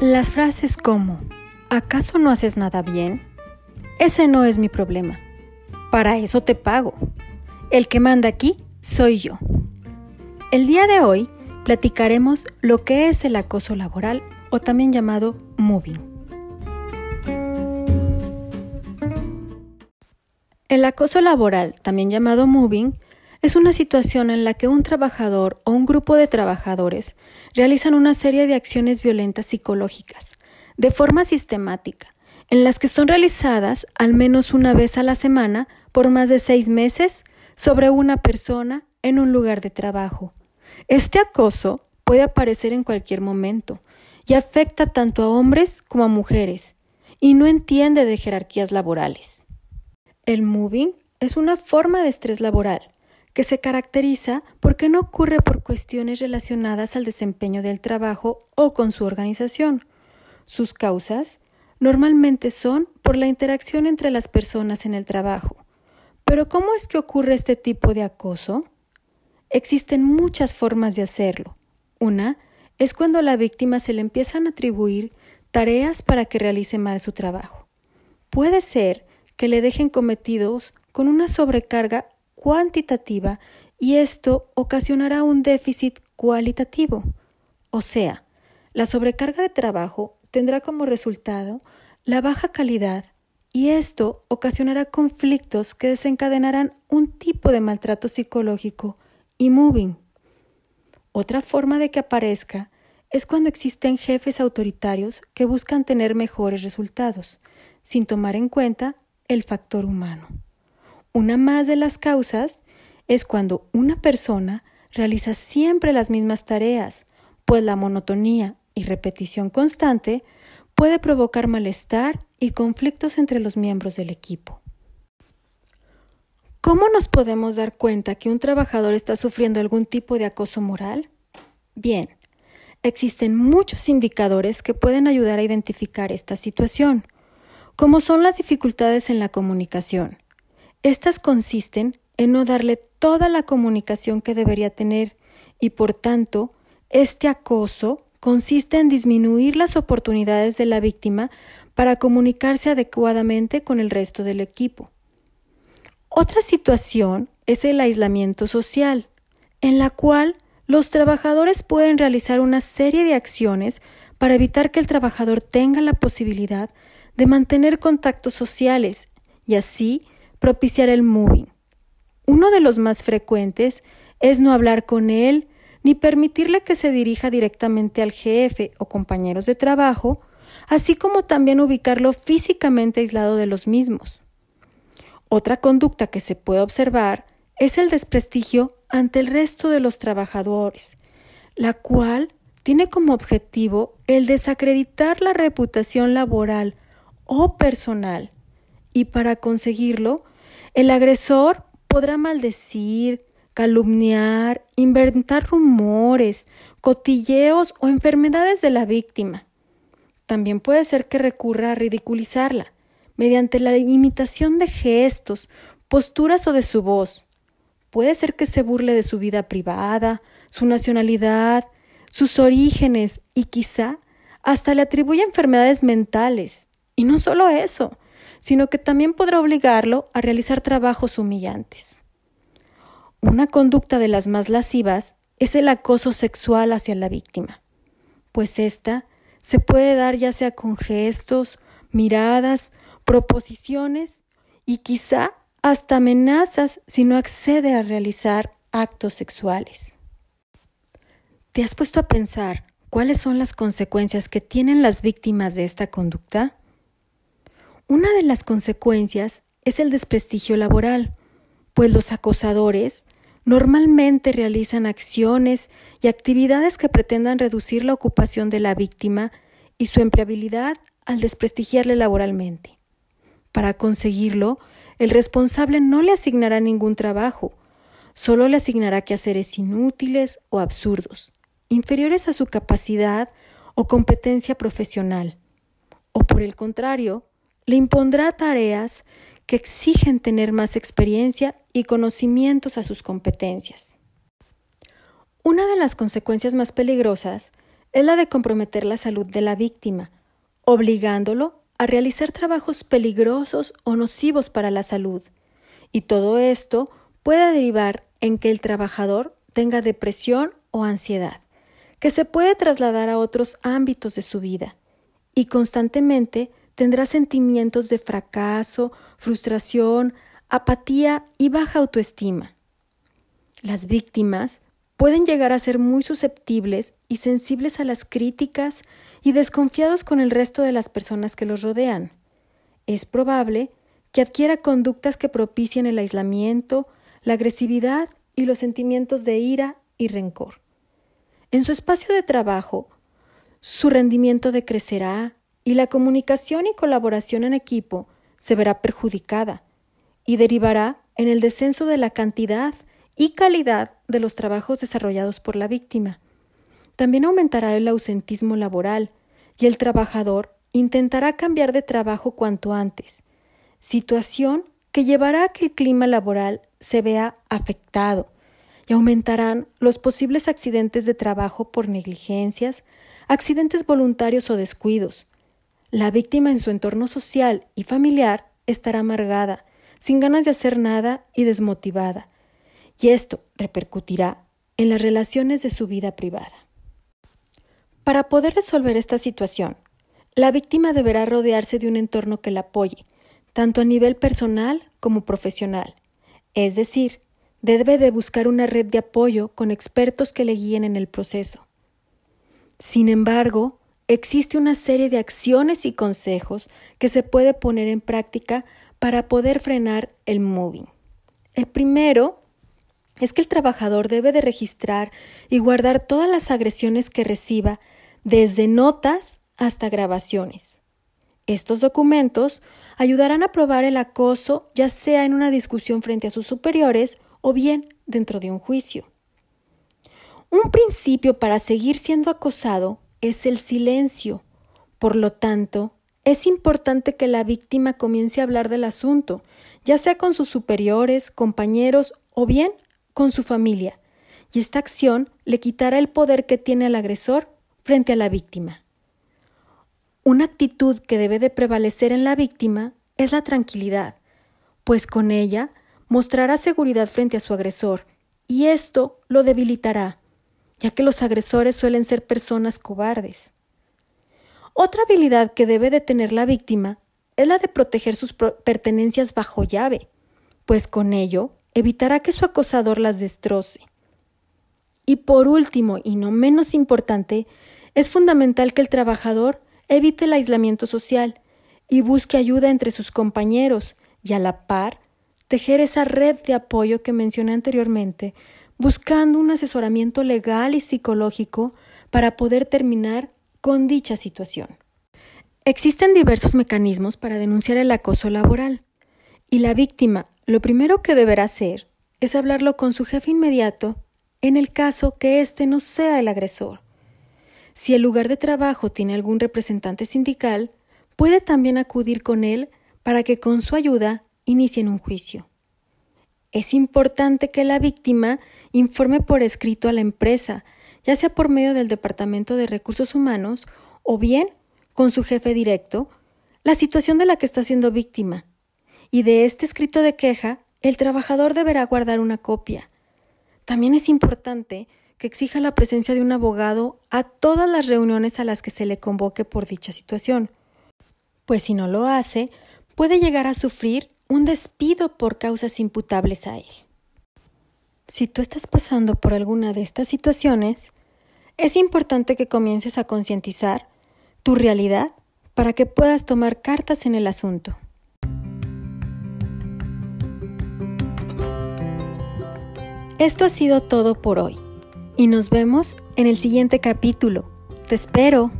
Las frases como ¿acaso no haces nada bien? Ese no es mi problema. Para eso te pago. El que manda aquí soy yo. El día de hoy platicaremos lo que es el acoso laboral o también llamado moving. El acoso laboral, también llamado moving, es una situación en la que un trabajador o un grupo de trabajadores realizan una serie de acciones violentas psicológicas, de forma sistemática, en las que son realizadas al menos una vez a la semana por más de seis meses sobre una persona en un lugar de trabajo. Este acoso puede aparecer en cualquier momento y afecta tanto a hombres como a mujeres y no entiende de jerarquías laborales. El moving es una forma de estrés laboral que se caracteriza porque no ocurre por cuestiones relacionadas al desempeño del trabajo o con su organización. Sus causas normalmente son por la interacción entre las personas en el trabajo. Pero ¿cómo es que ocurre este tipo de acoso? Existen muchas formas de hacerlo. Una es cuando a la víctima se le empiezan a atribuir tareas para que realice mal su trabajo. Puede ser que le dejen cometidos con una sobrecarga cuantitativa y esto ocasionará un déficit cualitativo. O sea, la sobrecarga de trabajo tendrá como resultado la baja calidad y esto ocasionará conflictos que desencadenarán un tipo de maltrato psicológico y moving. Otra forma de que aparezca es cuando existen jefes autoritarios que buscan tener mejores resultados, sin tomar en cuenta el factor humano. Una más de las causas es cuando una persona realiza siempre las mismas tareas, pues la monotonía y repetición constante puede provocar malestar y conflictos entre los miembros del equipo. ¿Cómo nos podemos dar cuenta que un trabajador está sufriendo algún tipo de acoso moral? Bien, existen muchos indicadores que pueden ayudar a identificar esta situación, como son las dificultades en la comunicación, estas consisten en no darle toda la comunicación que debería tener y por tanto, este acoso consiste en disminuir las oportunidades de la víctima para comunicarse adecuadamente con el resto del equipo. Otra situación es el aislamiento social, en la cual los trabajadores pueden realizar una serie de acciones para evitar que el trabajador tenga la posibilidad de mantener contactos sociales y así propiciar el moving. Uno de los más frecuentes es no hablar con él ni permitirle que se dirija directamente al jefe o compañeros de trabajo, así como también ubicarlo físicamente aislado de los mismos. Otra conducta que se puede observar es el desprestigio ante el resto de los trabajadores, la cual tiene como objetivo el desacreditar la reputación laboral o personal y para conseguirlo, el agresor podrá maldecir, calumniar, inventar rumores, cotilleos o enfermedades de la víctima. También puede ser que recurra a ridiculizarla mediante la imitación de gestos, posturas o de su voz. Puede ser que se burle de su vida privada, su nacionalidad, sus orígenes y quizá hasta le atribuya enfermedades mentales. Y no solo eso, sino que también podrá obligarlo a realizar trabajos humillantes. Una conducta de las más lascivas es el acoso sexual hacia la víctima, pues ésta se puede dar ya sea con gestos, miradas, proposiciones y quizá hasta amenazas si no accede a realizar actos sexuales. ¿Te has puesto a pensar cuáles son las consecuencias que tienen las víctimas de esta conducta? Una de las consecuencias es el desprestigio laboral, pues los acosadores normalmente realizan acciones y actividades que pretendan reducir la ocupación de la víctima y su empleabilidad al desprestigiarle laboralmente. Para conseguirlo, el responsable no le asignará ningún trabajo, solo le asignará quehaceres inútiles o absurdos, inferiores a su capacidad o competencia profesional. O por el contrario, le impondrá tareas que exigen tener más experiencia y conocimientos a sus competencias. Una de las consecuencias más peligrosas es la de comprometer la salud de la víctima, obligándolo a realizar trabajos peligrosos o nocivos para la salud. Y todo esto puede derivar en que el trabajador tenga depresión o ansiedad, que se puede trasladar a otros ámbitos de su vida, y constantemente tendrá sentimientos de fracaso, frustración, apatía y baja autoestima. Las víctimas pueden llegar a ser muy susceptibles y sensibles a las críticas y desconfiados con el resto de las personas que los rodean. Es probable que adquiera conductas que propicien el aislamiento, la agresividad y los sentimientos de ira y rencor. En su espacio de trabajo, su rendimiento decrecerá y la comunicación y colaboración en equipo se verá perjudicada y derivará en el descenso de la cantidad y calidad de los trabajos desarrollados por la víctima. También aumentará el ausentismo laboral y el trabajador intentará cambiar de trabajo cuanto antes, situación que llevará a que el clima laboral se vea afectado y aumentarán los posibles accidentes de trabajo por negligencias, accidentes voluntarios o descuidos. La víctima en su entorno social y familiar estará amargada, sin ganas de hacer nada y desmotivada, y esto repercutirá en las relaciones de su vida privada. Para poder resolver esta situación, la víctima deberá rodearse de un entorno que la apoye, tanto a nivel personal como profesional, es decir, debe de buscar una red de apoyo con expertos que le guíen en el proceso. Sin embargo, existe una serie de acciones y consejos que se puede poner en práctica para poder frenar el moving. El primero es que el trabajador debe de registrar y guardar todas las agresiones que reciba, desde notas hasta grabaciones. Estos documentos ayudarán a probar el acoso, ya sea en una discusión frente a sus superiores o bien dentro de un juicio. Un principio para seguir siendo acosado es el silencio. Por lo tanto, es importante que la víctima comience a hablar del asunto, ya sea con sus superiores, compañeros o bien con su familia, y esta acción le quitará el poder que tiene el agresor frente a la víctima. Una actitud que debe de prevalecer en la víctima es la tranquilidad, pues con ella mostrará seguridad frente a su agresor, y esto lo debilitará, ya que los agresores suelen ser personas cobardes. Otra habilidad que debe de tener la víctima es la de proteger sus pertenencias bajo llave, pues con ello evitará que su acosador las destroce. Y por último, y no menos importante, es fundamental que el trabajador evite el aislamiento social y busque ayuda entre sus compañeros y a la par tejer esa red de apoyo que mencioné anteriormente, buscando un asesoramiento legal y psicológico para poder terminar con dicha situación. Existen diversos mecanismos para denunciar el acoso laboral y la víctima lo primero que deberá hacer es hablarlo con su jefe inmediato en el caso que éste no sea el agresor. Si el lugar de trabajo tiene algún representante sindical, puede también acudir con él para que con su ayuda inicien un juicio. Es importante que la víctima informe por escrito a la empresa, ya sea por medio del Departamento de Recursos Humanos o bien con su jefe directo, la situación de la que está siendo víctima y de este escrito de queja el trabajador deberá guardar una copia. También es importante que exija la presencia de un abogado a todas las reuniones a las que se le convoque por dicha situación, pues si no lo hace, puede llegar a sufrir un despido por causas imputables a él. Si tú estás pasando por alguna de estas situaciones, es importante que comiences a concientizar tu realidad para que puedas tomar cartas en el asunto. Esto ha sido todo por hoy y nos vemos en el siguiente capítulo. Te espero.